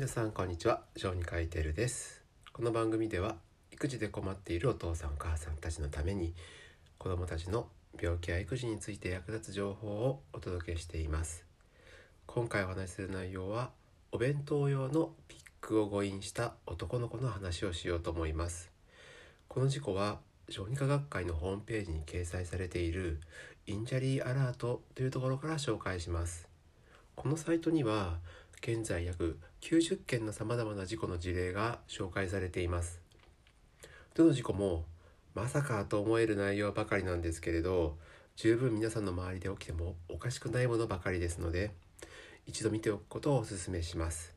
皆さんこんにちは。小児科医テルです。この番組では育児で困っているお父さんお母さんたちのために子どもたちの病気や育児について役立つ情報をお届けしています。今回お話しする内容はお弁当用のピックを誤飲した男の子の話をしようと思います。この事故は小児科学会のホームページに掲載されている Injury Alert というところから紹介します。このサイトには現在約90件のさまざまな事故の事例が紹介されています。どの事故もまさかと思える内容ばかりなんですけれど十分皆さんの周りで起きてもおかしくないものばかりですので一度見ておくことをお勧めします。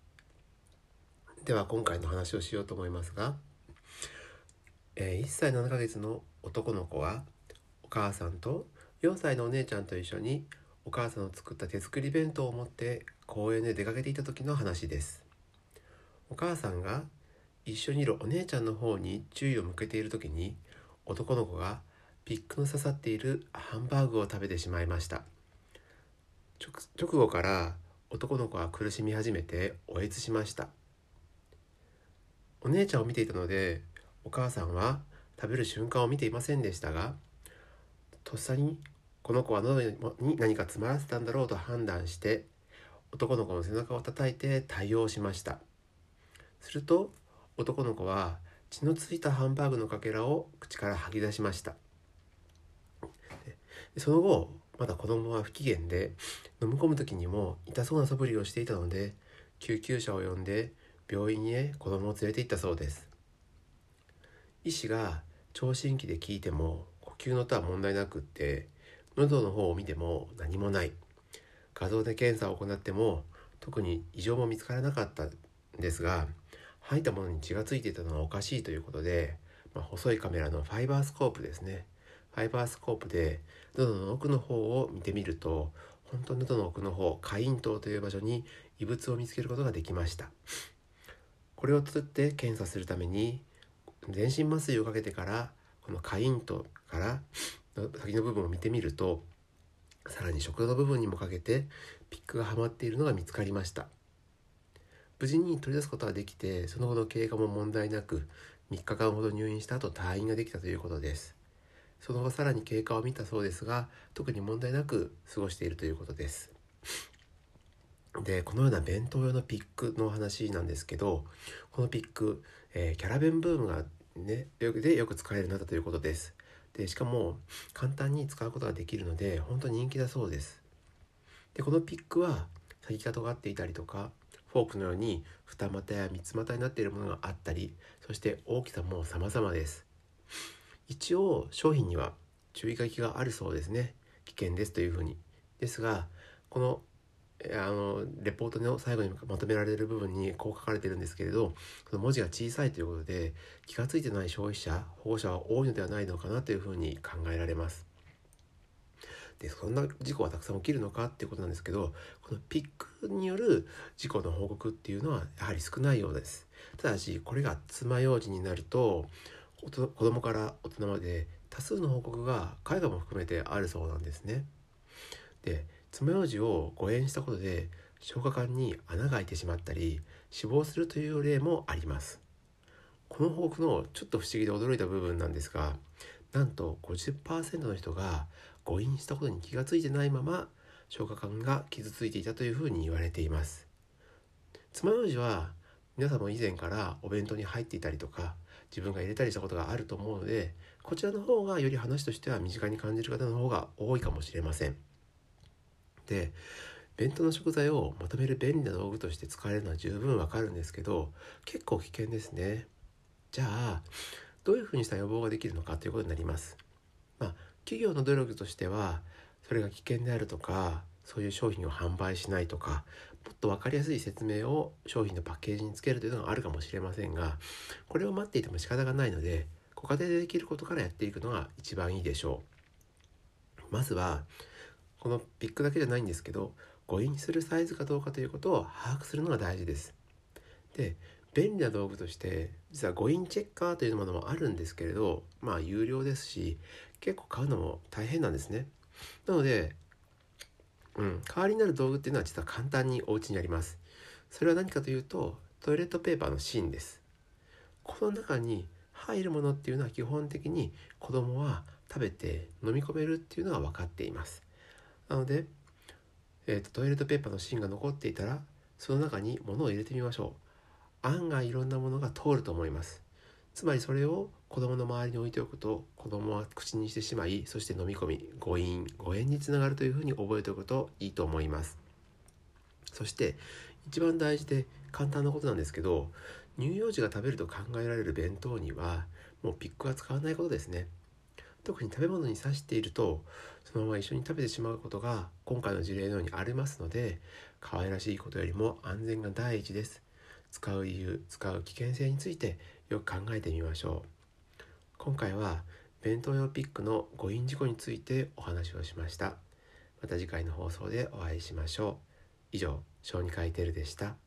では今回の話をしようと思いますが、えー、1歳7ヶ月の男の子はお母さんと4歳のお姉ちゃんと一緒にお母さんの作った手作り弁当を持って公園で出かけていた時の話です。お母さんが一緒にいるお姉ちゃんの方に注意を向けている時に男の子がピックの刺さっているハンバーグを食べてしまいました。直後から男の子は苦しみ始めておえつしました。お姉ちゃんを見ていたのでお母さんは食べる瞬間を見ていませんでしたがとっさにこの子は喉に何か詰まらせたんだろうと判断して男の子の背中を叩いて対応しました。すると男の子は血のついたハンバーグのかけらを口から吐き出しました。その後まだ子供は不機嫌で飲み込む時にも痛そうな素振りをしていたので救急車を呼んで病院へ子供を連れて行ったそうです。医師が聴診器で聞いても呼吸の音は問題なくって喉の方を見ても何もない。画像で検査を行っても特に異常も見つからなかったんですが吐いたものに血がついていたのはおかしいということで、まあ、細いカメラのファイバースコープですね。ファイバースコープで喉の奥の方を見てみると本当に喉の奥の方下咽頭という場所に異物を見つけることができました。これを取って検査するために全身麻酔をかけてからこの下咽頭から先の部分を見てみるとさらに食道の部分にもかけてピックがはまっているのが見つかりました。無事に取り出すことができてその後の経過も問題なく3日間ほど入院した後退院ができたということです。その後さらに経過を見たそうですが特に問題なく過ごしているということです。でこのような弁当用のピックの話なんですけどこのピック、えー、キャラ弁ブームがねでよく使えるようになったということです。でしかも簡単に使うことができるので本当に人気だそうです。でこのピックは先が尖っていたりとかフォークのように二股や三つ股になっているものがあったりそして大きさも様々です。一応商品には注意書きがあるそうですね。危険ですというふうに。ですがこのあのレポートの最後にまとめられる部分にこう書かれてるんですけれどその文字が小さいということで気が付いてない消費者保護者は多いのではないのかなというふうに考えられます。でそんな事故はたくさん起きるのかっていうことなんですけどこのピックによる事故の報告っていうのはやはり少ないようです。ただしこれが爪楊枝になると子供から大人まで多数の報告が海外も含めてあるそうなんですね。で爪楊枝を誤嚥したことで消化管に穴が開いてしまったり死亡するという例もありますこの報告のちょっと不思議で驚いた部分なんですがなんと50%の人が誤飲したことに気がついてないまま消化管が傷ついていたというふうに言われています爪楊枝は皆さんも以前からお弁当に入っていたりとか自分が入れたりしたことがあると思うのでこちらの方がより話としては身近に感じる方の方が多いかもしれません。で弁当の食材をまとめる便利な道具として使われるのは十分わかるんですけど結構危険ですね。じゃあどういうふうにした予防ができるのかということになります。まあ企業の努力としてはそれが危険であるとかそういう商品を販売しないとかもっと分かりやすい説明を商品のパッケージにつけるというのがあるかもしれませんがこれを待っていても仕方がないのでご家庭でできることからやっていくのが一番いいでしょう。まずはこのピックだけじゃないんですけど誤飲するサイズかどうかということを把握するのが大事です。で便利な道具として実は誤飲チェッカーというものもあるんですけれどまあ有料ですし結構買うのも大変なんですね。なので、うん、代わりになる道具っていうのは実は簡単にお家にあります。それは何かというとトイレットペーパーの芯ですこの中に入るものっていうのは基本的に子供は食べて飲み込めるっていうのは分かっていますなので、えーと、トイレットペーパーの芯が残っていたらその中に物を入れてみましょう。案外いろんなものが通ると思います。つまりそれを子供の周りに置いておくと子供は口にしてしまいそして飲み込み誤飲誤嚥につながるというふうに覚えておくといいと思います。そして一番大事で簡単なことなんですけど乳幼児が食べると考えられる弁当にはもうピックは使わないことですね。特に食べ物に刺しているとそのまま一緒に食べてしまうことが今回の事例のようにありますので可愛らしいことよりも安全が第一です。使う理由使う危険性についてよく考えてみましょう。今回は弁当用ピックの誤飲事故についてお話をしました。また次回の放送でお会いしましょう。以上小児科医テルでした。